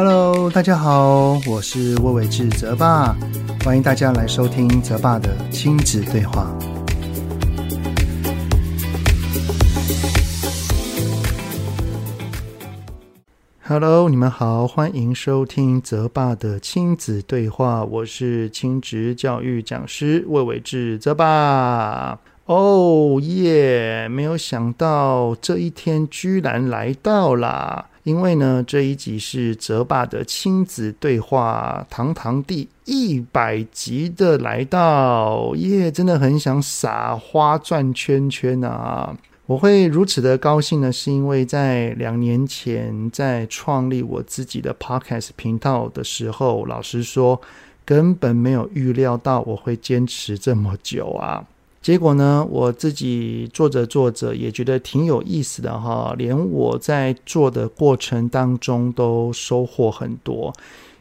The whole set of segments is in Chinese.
Hello，大家好，我是魏玮志泽爸，欢迎大家来收听泽爸的亲子对话。Hello，你们好，欢迎收听泽爸的亲子对话，我是亲职教育讲师魏玮志泽爸。哦耶！没有想到这一天居然来到啦，因为呢，这一集是泽爸的亲子对话，堂堂第一百集的来到耶！真的很想撒花转圈圈啊！我会如此的高兴呢，是因为在两年前在创立我自己的 Podcast 频道的时候，老实说，根本没有预料到我会坚持这么久啊。结果呢，我自己做着做着也觉得挺有意思的哈，连我在做的过程当中都收获很多，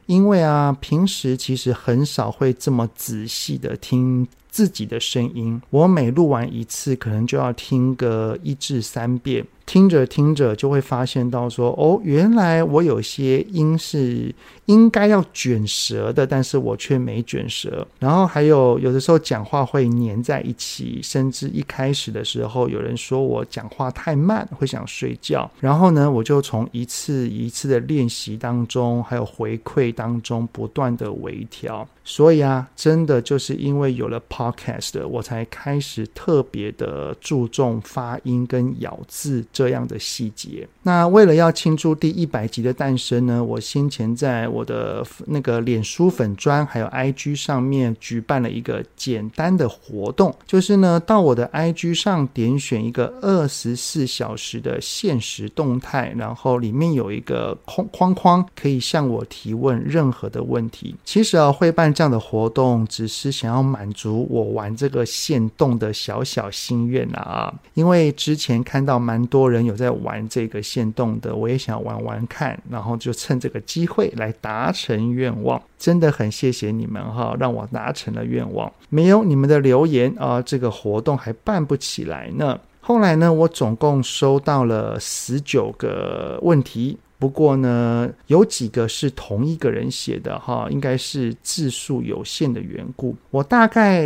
因为啊，平时其实很少会这么仔细的听自己的声音，我每录完一次，可能就要听个一至三遍。听着听着就会发现到说哦，原来我有些音是应该要卷舌的，但是我却没卷舌。然后还有有的时候讲话会粘在一起，甚至一开始的时候有人说我讲话太慢，会想睡觉。然后呢，我就从一次一次的练习当中，还有回馈当中不断的微调。所以啊，真的就是因为有了 Podcast，我才开始特别的注重发音跟咬字。这样的细节。那为了要庆祝第一百集的诞生呢，我先前在我的那个脸书粉砖还有 IG 上面举办了一个简单的活动，就是呢，到我的 IG 上点选一个二十四小时的限时动态，然后里面有一个空框框，可以向我提问任何的问题。其实啊，会办这样的活动，只是想要满足我玩这个限动的小小心愿啊，因为之前看到蛮多。人有在玩这个线动的，我也想玩玩看，然后就趁这个机会来达成愿望。真的很谢谢你们哈，让我达成了愿望。没有你们的留言啊，这个活动还办不起来呢。后来呢，我总共收到了十九个问题。不过呢，有几个是同一个人写的哈，应该是字数有限的缘故。我大概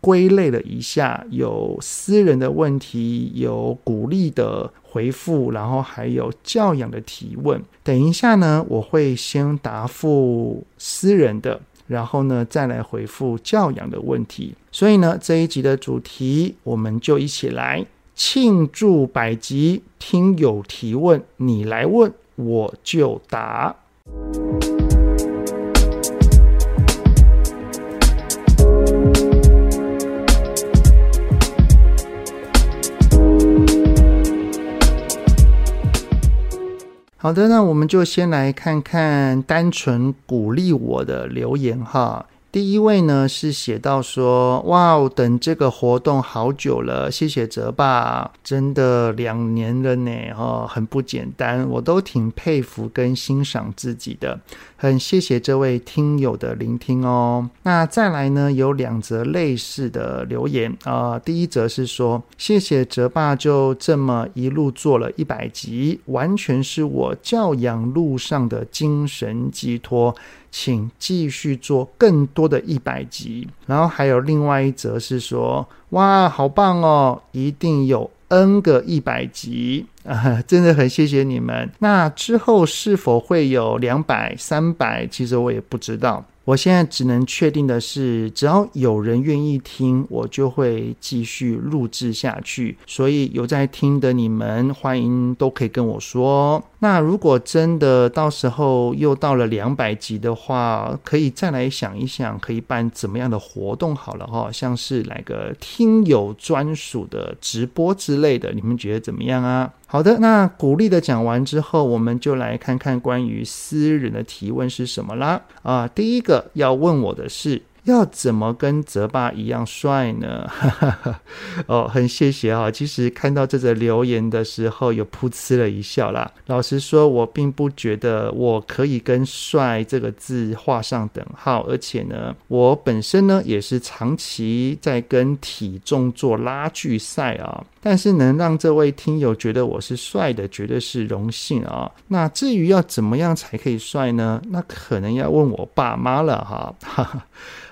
归类了一下，有私人的问题，有鼓励的回复，然后还有教养的提问。等一下呢，我会先答复私人的，然后呢再来回复教养的问题。所以呢，这一集的主题，我们就一起来庆祝百集，听友提问，你来问。我就答。好的，那我们就先来看看单纯鼓励我的留言哈。第一位呢是写到说，哇哦，等这个活动好久了，谢谢泽爸，真的两年了呢，哦，很不简单，我都挺佩服跟欣赏自己的，很谢谢这位听友的聆听哦。那再来呢，有两则类似的留言啊，第一则是说，谢谢哲爸就这么一路做了一百集，完全是我教养路上的精神寄托。请继续做更多的一百集，然后还有另外一则是说，哇，好棒哦，一定有 N 个一百集啊，真的很谢谢你们。那之后是否会有两百、三百？其实我也不知道。我现在只能确定的是，只要有人愿意听，我就会继续录制下去。所以有在听的你们，欢迎都可以跟我说。那如果真的到时候又到了两百集的话，可以再来想一想，可以办怎么样的活动好了哈，像是来个听友专属的直播之类的，你们觉得怎么样啊？好的，那鼓励的讲完之后，我们就来看看关于私人的提问是什么啦。啊，第一个要问我的是，要怎么跟泽爸一样帅呢？哦，很谢谢啊！其实看到这则留言的时候，有噗嗤了一笑啦。老实说，我并不觉得我可以跟“帅”这个字画上等号，而且呢，我本身呢也是长期在跟体重做拉锯赛啊。但是能让这位听友觉得我是帅的，绝对是荣幸啊！那至于要怎么样才可以帅呢？那可能要问我爸妈了哈。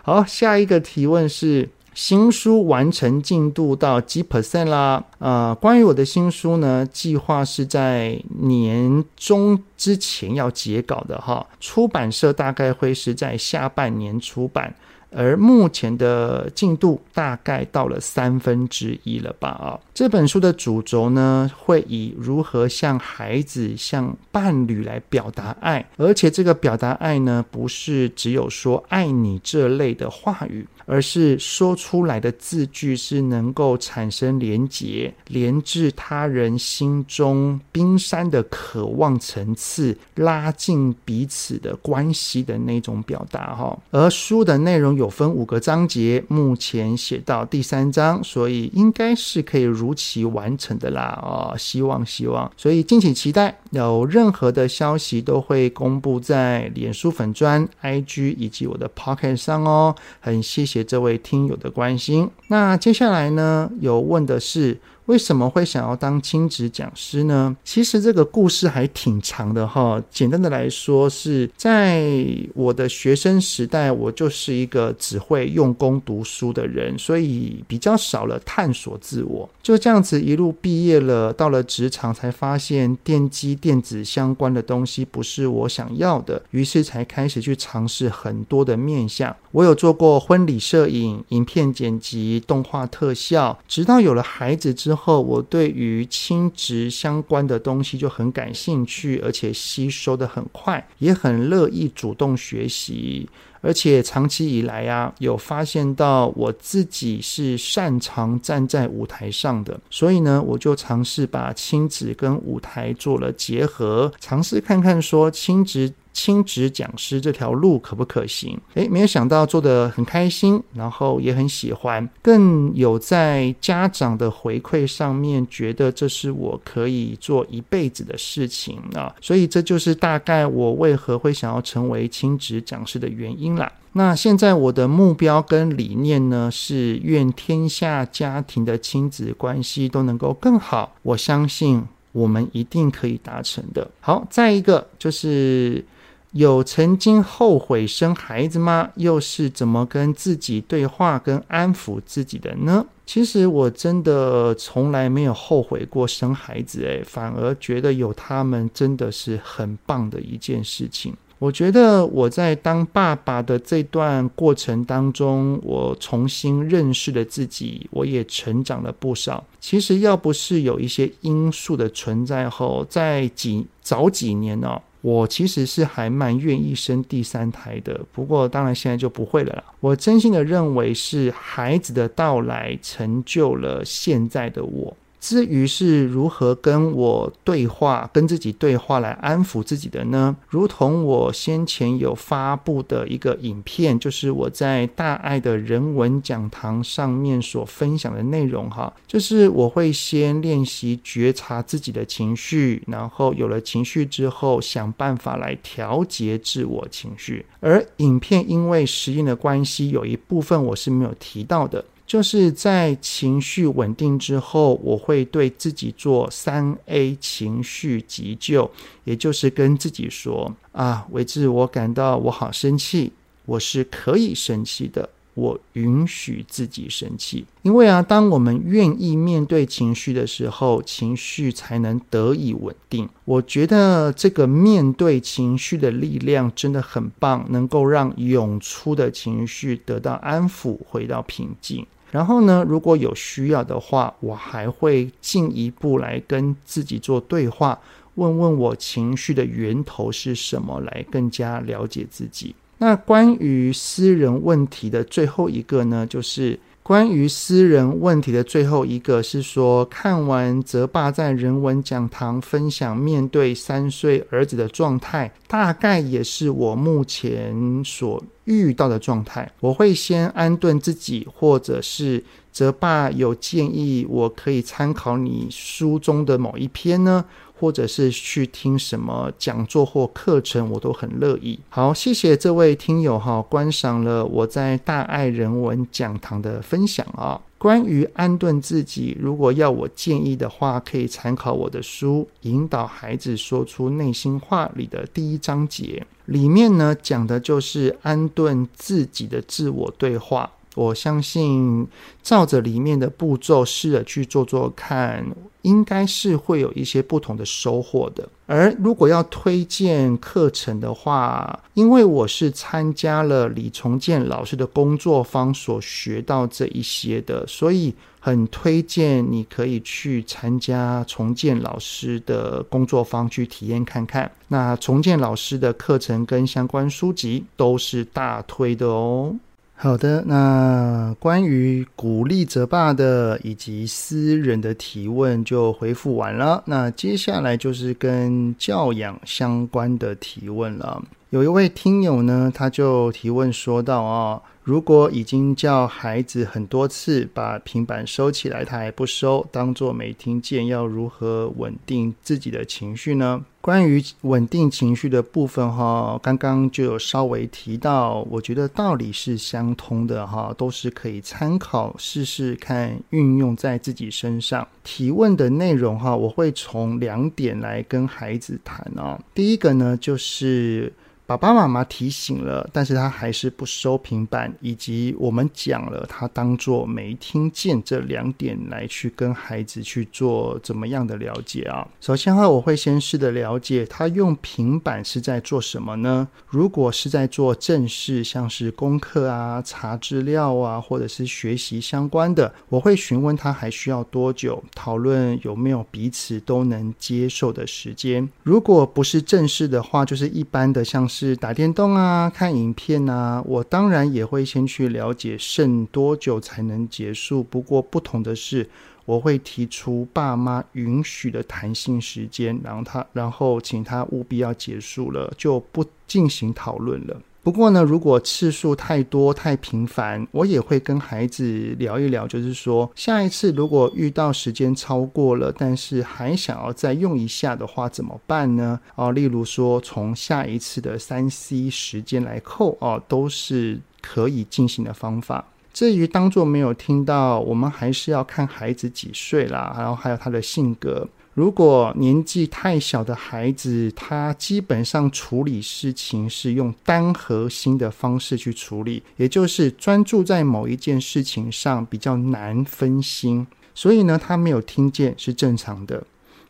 好，下一个提问是新书完成进度到几 percent 啦？啊，关于我的新书呢，计划是在年中之前要结稿的哈，出版社大概会是在下半年出版。而目前的进度大概到了三分之一了吧？啊，这本书的主轴呢，会以如何向孩子、向伴侣来表达爱，而且这个表达爱呢，不是只有说爱你这类的话语。而是说出来的字句是能够产生连结，连至他人心中冰山的渴望层次，拉近彼此的关系的那种表达哈。而书的内容有分五个章节，目前写到第三章，所以应该是可以如期完成的啦。哦，希望希望，所以敬请期待。有任何的消息都会公布在脸书粉砖、IG 以及我的 p o c k e t 上哦。很谢谢。这位听友的关心，那接下来呢，有问的是，为什么会想要当亲子讲师呢？其实这个故事还挺长的哈。简单的来说，是在我的学生时代，我就是一个只会用功读书的人，所以比较少了探索自我。就这样子一路毕业了，到了职场才发现电机电子相关的东西不是我想要的，于是才开始去尝试很多的面向。我有做过婚礼摄影、影片剪辑、动画特效，直到有了孩子之后。后，我对于亲职相关的东西就很感兴趣，而且吸收的很快，也很乐意主动学习。而且长期以来啊，有发现到我自己是擅长站在舞台上的，所以呢，我就尝试把亲子跟舞台做了结合，尝试看看说亲子。亲职讲师这条路可不可行？诶，没有想到做得很开心，然后也很喜欢，更有在家长的回馈上面觉得这是我可以做一辈子的事情啊！所以这就是大概我为何会想要成为亲职讲师的原因啦。那现在我的目标跟理念呢，是愿天下家庭的亲子关系都能够更好。我相信我们一定可以达成的。好，再一个就是。有曾经后悔生孩子吗？又是怎么跟自己对话、跟安抚自己的呢？其实我真的从来没有后悔过生孩子，诶，反而觉得有他们真的是很棒的一件事情。我觉得我在当爸爸的这段过程当中，我重新认识了自己，我也成长了不少。其实要不是有一些因素的存在后，在几早几年呢、我其实是还蛮愿意生第三胎的，不过当然现在就不会了啦。我真心的认为是孩子的到来成就了现在的我。至于是如何跟我对话、跟自己对话来安抚自己的呢？如同我先前有发布的一个影片，就是我在大爱的人文讲堂上面所分享的内容哈，就是我会先练习觉察自己的情绪，然后有了情绪之后，想办法来调节自我情绪。而影片因为时间的关系，有一部分我是没有提到的。就是在情绪稳定之后，我会对自己做三 A 情绪急救，也就是跟自己说啊，维志，我感到我好生气，我是可以生气的。我允许自己生气，因为啊，当我们愿意面对情绪的时候，情绪才能得以稳定。我觉得这个面对情绪的力量真的很棒，能够让涌出的情绪得到安抚，回到平静。然后呢，如果有需要的话，我还会进一步来跟自己做对话，问问我情绪的源头是什么，来更加了解自己。那关于私人问题的最后一个呢，就是关于私人问题的最后一个是说，看完泽爸在人文讲堂分享面对三岁儿子的状态，大概也是我目前所遇到的状态。我会先安顿自己，或者是泽爸有建议，我可以参考你书中的某一篇呢？或者是去听什么讲座或课程，我都很乐意。好，谢谢这位听友哈，观赏了我在大爱人文讲堂的分享啊。关于安顿自己，如果要我建议的话，可以参考我的书《引导孩子说出内心话》里的第一章节，里面呢讲的就是安顿自己的自我对话。我相信照着里面的步骤试着去做做看，应该是会有一些不同的收获的。而如果要推荐课程的话，因为我是参加了李崇建老师的工作坊所学到这一些的，所以很推荐你可以去参加崇建老师的工作坊去体验看看。那崇建老师的课程跟相关书籍都是大推的哦。好的，那关于鼓励泽爸的以及私人的提问就回复完了。那接下来就是跟教养相关的提问了。有一位听友呢，他就提问说到啊。如果已经叫孩子很多次把平板收起来，他还不收，当做没听见，要如何稳定自己的情绪呢？关于稳定情绪的部分，哈，刚刚就有稍微提到，我觉得道理是相通的，哈，都是可以参考试试看，运用在自己身上。提问的内容，哈，我会从两点来跟孩子谈啊。第一个呢，就是。爸爸妈妈提醒了，但是他还是不收平板，以及我们讲了，他当做没听见这两点来去跟孩子去做怎么样的了解啊？首先哈，我会先试着了解他用平板是在做什么呢？如果是在做正事，像是功课啊、查资料啊，或者是学习相关的，我会询问他还需要多久，讨论有没有彼此都能接受的时间。如果不是正事的话，就是一般的，像是。是打电动啊，看影片啊，我当然也会先去了解剩多久才能结束。不过不同的是，我会提出爸妈允许的弹性时间，然后他，然后请他务必要结束了，就不进行讨论了。不过呢，如果次数太多太频繁，我也会跟孩子聊一聊，就是说下一次如果遇到时间超过了，但是还想要再用一下的话，怎么办呢？哦，例如说从下一次的三 C 时间来扣哦，都是可以进行的方法。至于当做没有听到，我们还是要看孩子几岁啦，然后还有他的性格。如果年纪太小的孩子，他基本上处理事情是用单核心的方式去处理，也就是专注在某一件事情上，比较难分心。所以呢，他没有听见是正常的。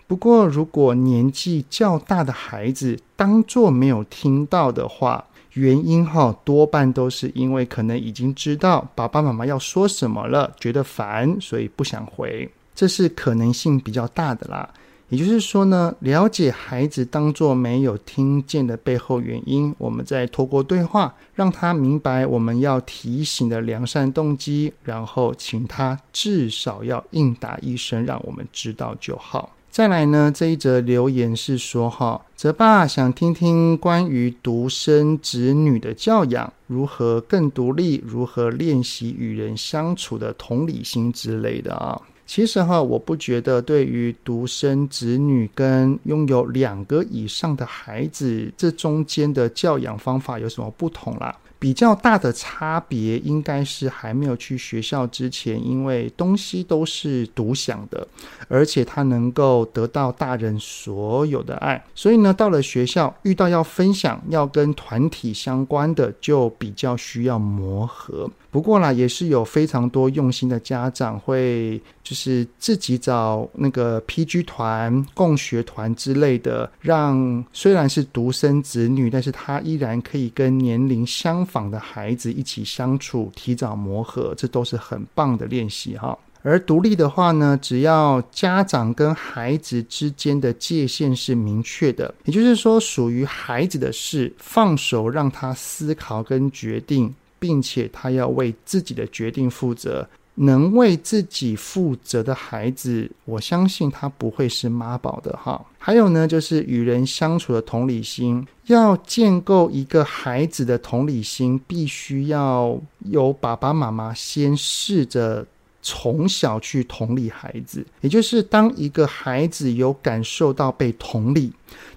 不过，如果年纪较大的孩子当作没有听到的话，原因哈多半都是因为可能已经知道爸爸妈妈要说什么了，觉得烦，所以不想回。这是可能性比较大的啦。也就是说呢，了解孩子当做没有听见的背后原因，我们再透过对话，让他明白我们要提醒的良善动机，然后请他至少要应答一声，让我们知道就好。再来呢，这一则留言是说哈，泽爸想听听关于独生子女的教养，如何更独立，如何练习与人相处的同理心之类的啊。其实哈，我不觉得对于独生子女跟拥有两个以上的孩子，这中间的教养方法有什么不同啦。比较大的差别应该是还没有去学校之前，因为东西都是独享的，而且他能够得到大人所有的爱，所以呢，到了学校遇到要分享、要跟团体相关的，就比较需要磨合。不过啦，也是有非常多用心的家长会，就是自己找那个 PG 团、共学团之类的，让虽然是独生子女，但是他依然可以跟年龄相仿的孩子一起相处，提早磨合，这都是很棒的练习哈。而独立的话呢，只要家长跟孩子之间的界限是明确的，也就是说，属于孩子的事，放手让他思考跟决定。并且他要为自己的决定负责，能为自己负责的孩子，我相信他不会是妈宝的哈。还有呢，就是与人相处的同理心，要建构一个孩子的同理心，必须要有爸爸妈妈先试着。从小去同理孩子，也就是当一个孩子有感受到被同理，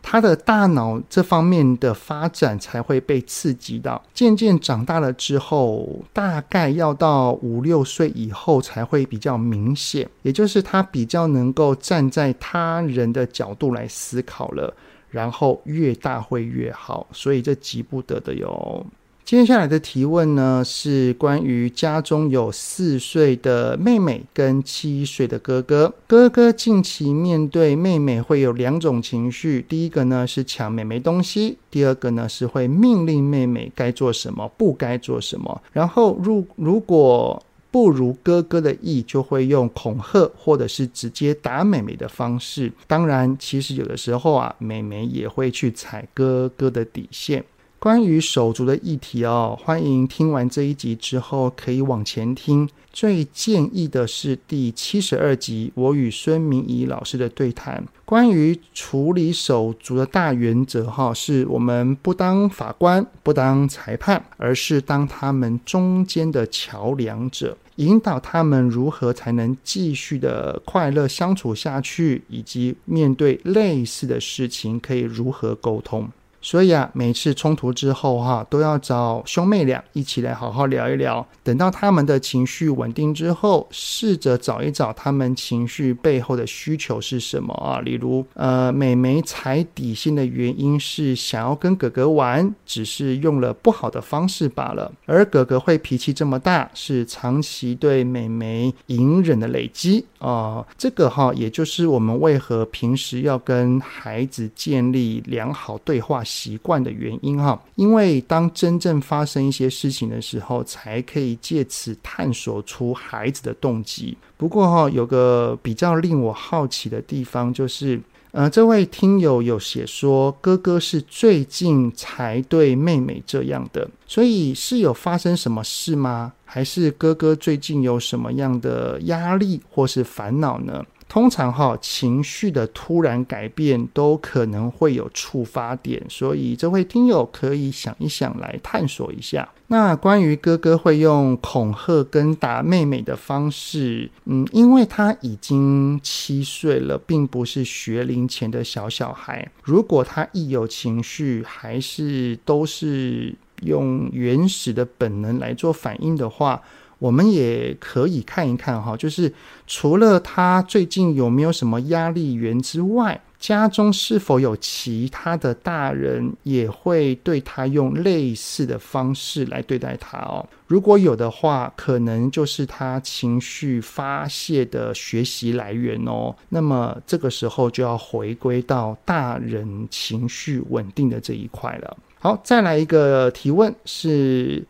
他的大脑这方面的发展才会被刺激到。渐渐长大了之后，大概要到五六岁以后才会比较明显，也就是他比较能够站在他人的角度来思考了。然后越大会越好，所以这急不得的哟。接下来的提问呢，是关于家中有四岁的妹妹跟七岁的哥哥。哥哥近期面对妹妹会有两种情绪，第一个呢是抢妹妹东西，第二个呢是会命令妹妹该做什么，不该做什么。然后如如果不如哥哥的意，就会用恐吓或者是直接打妹妹的方式。当然，其实有的时候啊，妹妹也会去踩哥哥的底线。关于手足的议题哦，欢迎听完这一集之后可以往前听。最建议的是第七十二集，我与孙明仪老师的对谈。关于处理手足的大原则哈，是我们不当法官，不当裁判，而是当他们中间的桥梁者，引导他们如何才能继续的快乐相处下去，以及面对类似的事情可以如何沟通。所以啊，每次冲突之后哈，都要找兄妹俩一起来好好聊一聊。等到他们的情绪稳定之后，试着找一找他们情绪背后的需求是什么啊？例如，呃，美眉踩底线的原因是想要跟哥哥玩，只是用了不好的方式罢了。而哥哥会脾气这么大，是长期对美眉隐忍的累积啊。这个哈，也就是我们为何平时要跟孩子建立良好对话习惯的原因哈，因为当真正发生一些事情的时候，才可以借此探索出孩子的动机。不过哈，有个比较令我好奇的地方，就是呃，这位听友有写说，哥哥是最近才对妹妹这样的，所以是有发生什么事吗？还是哥哥最近有什么样的压力或是烦恼呢？通常哈，情绪的突然改变都可能会有触发点，所以这位听友可以想一想来探索一下。那关于哥哥会用恐吓跟打妹妹的方式，嗯，因为他已经七岁了，并不是学龄前的小小孩。如果他一有情绪，还是都是用原始的本能来做反应的话。我们也可以看一看哈，就是除了他最近有没有什么压力源之外，家中是否有其他的大人也会对他用类似的方式来对待他哦？如果有的话，可能就是他情绪发泄的学习来源哦。那么这个时候就要回归到大人情绪稳定的这一块了。好，再来一个提问是，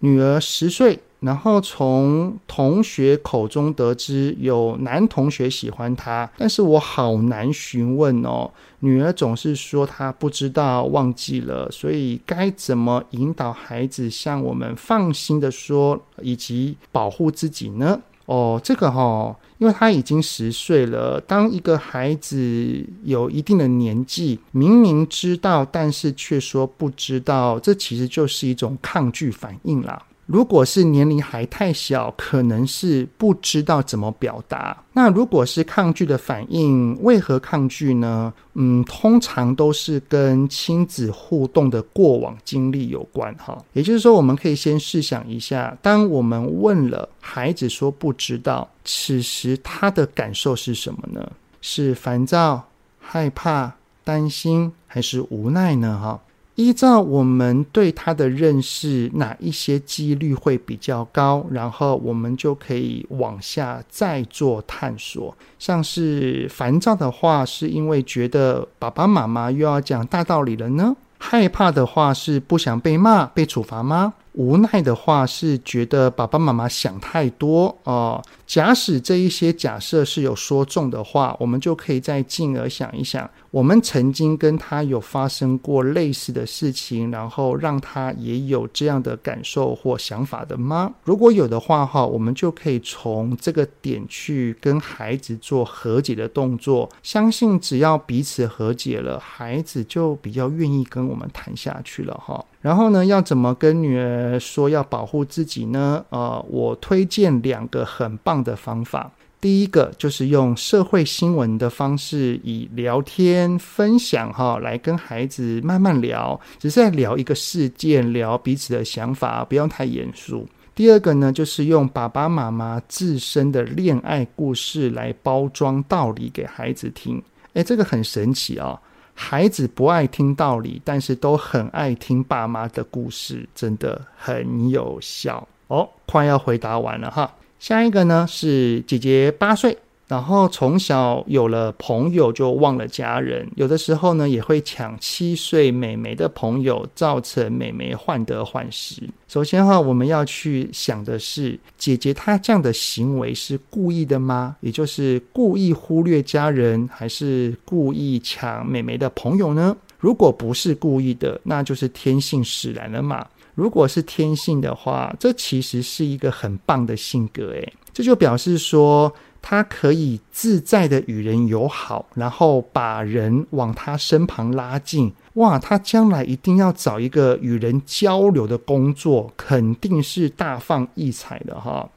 女儿十岁。然后从同学口中得知有男同学喜欢她，但是我好难询问哦。女儿总是说她不知道、忘记了，所以该怎么引导孩子向我们放心的说，以及保护自己呢？哦，这个哈、哦，因为他已经十岁了。当一个孩子有一定的年纪，明明知道，但是却说不知道，这其实就是一种抗拒反应啦。如果是年龄还太小，可能是不知道怎么表达。那如果是抗拒的反应，为何抗拒呢？嗯，通常都是跟亲子互动的过往经历有关哈。也就是说，我们可以先试想一下，当我们问了孩子说不知道，此时他的感受是什么呢？是烦躁、害怕、担心，还是无奈呢？哈。依照我们对他的认识，哪一些几率会比较高？然后我们就可以往下再做探索。像是烦躁的话，是因为觉得爸爸妈妈又要讲大道理了呢？害怕的话是不想被骂、被处罚吗？无奈的话是觉得爸爸妈妈想太多哦。假使这一些假设是有说中的话，我们就可以再进而想一想，我们曾经跟他有发生过类似的事情，然后让他也有这样的感受或想法的吗？如果有的话，哈，我们就可以从这个点去跟孩子做和解的动作。相信只要彼此和解了，孩子就比较愿意跟我们谈下去了，哈。然后呢，要怎么跟女儿说要保护自己呢？呃，我推荐两个很棒的方法。第一个就是用社会新闻的方式，以聊天分享哈来跟孩子慢慢聊，只是在聊一个事件，聊彼此的想法，不用太严肃。第二个呢，就是用爸爸妈妈自身的恋爱故事来包装道理给孩子听。诶，这个很神奇啊、哦！孩子不爱听道理，但是都很爱听爸妈的故事，真的很有效哦。快要回答完了哈，下一个呢是姐姐八岁。然后从小有了朋友就忘了家人，有的时候呢也会抢七岁妹妹的朋友，造成妹妹患得患失。首先哈，我们要去想的是，姐姐她这样的行为是故意的吗？也就是故意忽略家人，还是故意抢妹妹的朋友呢？如果不是故意的，那就是天性使然了嘛。如果是天性的话，这其实是一个很棒的性格，诶，这就表示说。他可以自在的与人友好，然后把人往他身旁拉近。哇，他将来一定要找一个与人交流的工作，肯定是大放异彩的哈。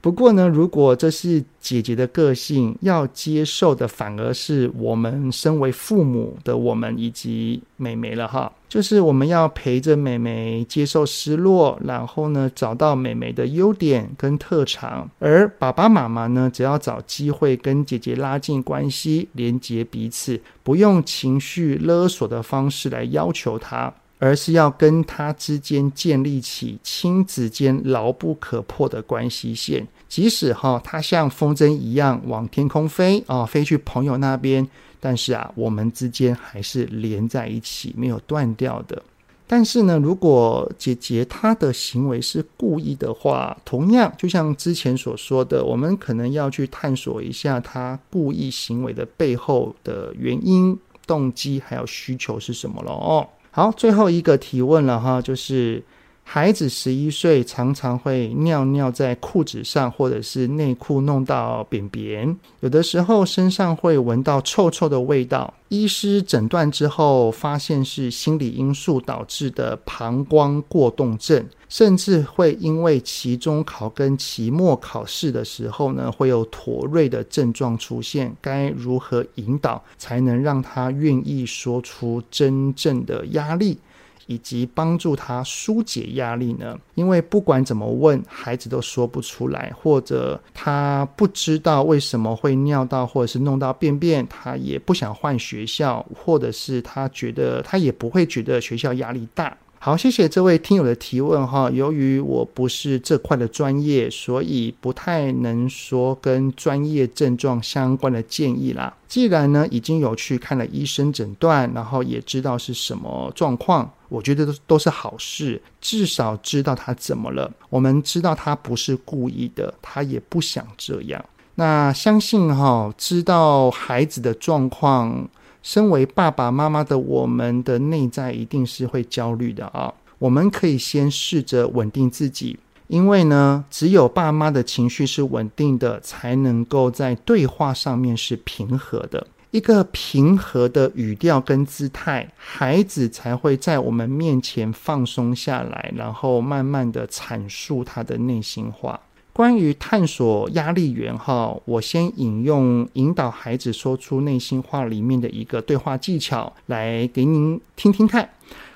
不过呢，如果这是姐姐的个性，要接受的反而是我们身为父母的我们以及妹妹了哈。就是我们要陪着妹妹接受失落，然后呢，找到妹妹的优点跟特长，而爸爸妈妈呢，只要找机会跟姐姐拉近关系，连接彼此，不用情绪勒索的方式来要求她。而是要跟他之间建立起亲子间牢不可破的关系线，即使哈他像风筝一样往天空飞啊，飞去朋友那边，但是啊，我们之间还是连在一起，没有断掉的。但是呢，如果姐姐她的行为是故意的话，同样就像之前所说的，我们可能要去探索一下她故意行为的背后的原因、动机还有需求是什么了哦。好，最后一个提问了哈，就是孩子十一岁，常常会尿尿在裤子上，或者是内裤弄到便便，有的时候身上会闻到臭臭的味道。医师诊断之后，发现是心理因素导致的膀胱过动症。甚至会因为期中考跟期末考试的时候呢，会有妥瑞的症状出现。该如何引导才能让他愿意说出真正的压力，以及帮助他疏解压力呢？因为不管怎么问，孩子都说不出来，或者他不知道为什么会尿到，或者是弄到便便，他也不想换学校，或者是他觉得他也不会觉得学校压力大。好，谢谢这位听友的提问哈。由于我不是这块的专业，所以不太能说跟专业症状相关的建议啦。既然呢已经有去看了医生诊断，然后也知道是什么状况，我觉得都都是好事。至少知道他怎么了，我们知道他不是故意的，他也不想这样。那相信哈，知道孩子的状况。身为爸爸妈妈的我们的内在一定是会焦虑的啊！我们可以先试着稳定自己，因为呢，只有爸妈的情绪是稳定的，才能够在对话上面是平和的。一个平和的语调跟姿态，孩子才会在我们面前放松下来，然后慢慢的阐述他的内心话。关于探索压力源哈，我先引用引导孩子说出内心话里面的一个对话技巧来给您听听看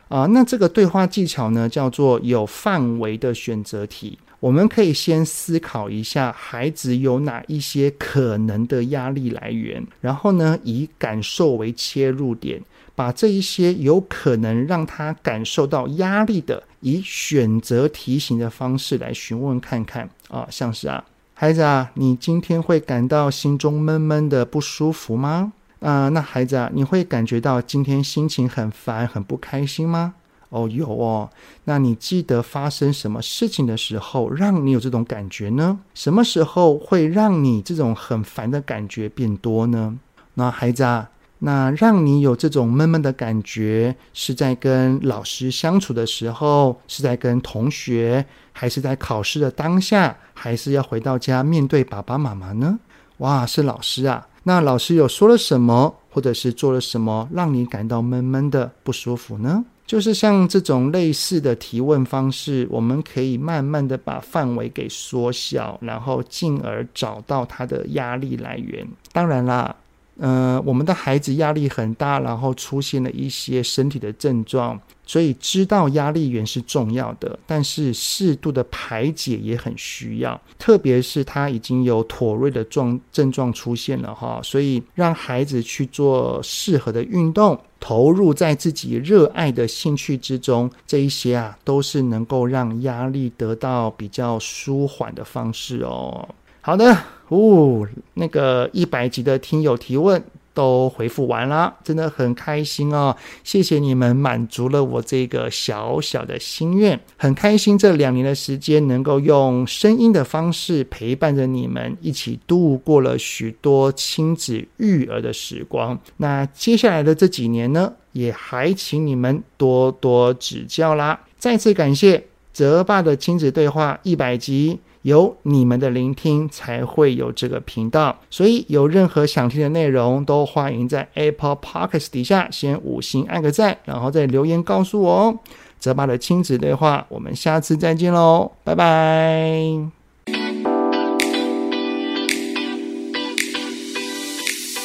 啊。那这个对话技巧呢，叫做有范围的选择题。我们可以先思考一下孩子有哪一些可能的压力来源，然后呢，以感受为切入点。把这一些有可能让他感受到压力的，以选择题型的方式来询问看看啊，像是啊，孩子啊，你今天会感到心中闷闷的不舒服吗？啊，那孩子啊，你会感觉到今天心情很烦、很不开心吗？哦，有哦。那你记得发生什么事情的时候，让你有这种感觉呢？什么时候会让你这种很烦的感觉变多呢？那孩子啊，那让你有这种闷闷的感觉，是在跟老师相处的时候，是在跟同学，还是在考试的当下，还是要回到家面对爸爸妈妈呢？哇，是老师啊。那老师有说了什么，或者是做了什么，让你感到闷闷的不舒服呢？就是像这种类似的提问方式，我们可以慢慢的把范围给缩小，然后进而找到它的压力来源。当然啦。呃，我们的孩子压力很大，然后出现了一些身体的症状，所以知道压力源是重要的，但是适度的排解也很需要，特别是他已经有妥瑞的状症状出现了哈，所以让孩子去做适合的运动，投入在自己热爱的兴趣之中，这一些啊，都是能够让压力得到比较舒缓的方式哦。好的，哦，那个一百集的听友提问都回复完啦，真的很开心哦！谢谢你们满足了我这个小小的心愿，很开心这两年的时间能够用声音的方式陪伴着你们一起度过了许多亲子育儿的时光。那接下来的这几年呢，也还请你们多多指教啦！再次感谢泽爸的亲子对话一百集。有你们的聆听，才会有这个频道。所以有任何想听的内容，都欢迎在 Apple Podcast 底下先五星按个赞，然后再留言告诉我哦。泽爸的亲子对话，我们下次再见喽，拜拜。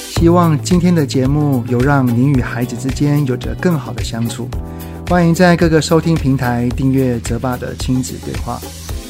希望今天的节目有让您与孩子之间有着更好的相处。欢迎在各个收听平台订阅泽爸的亲子对话。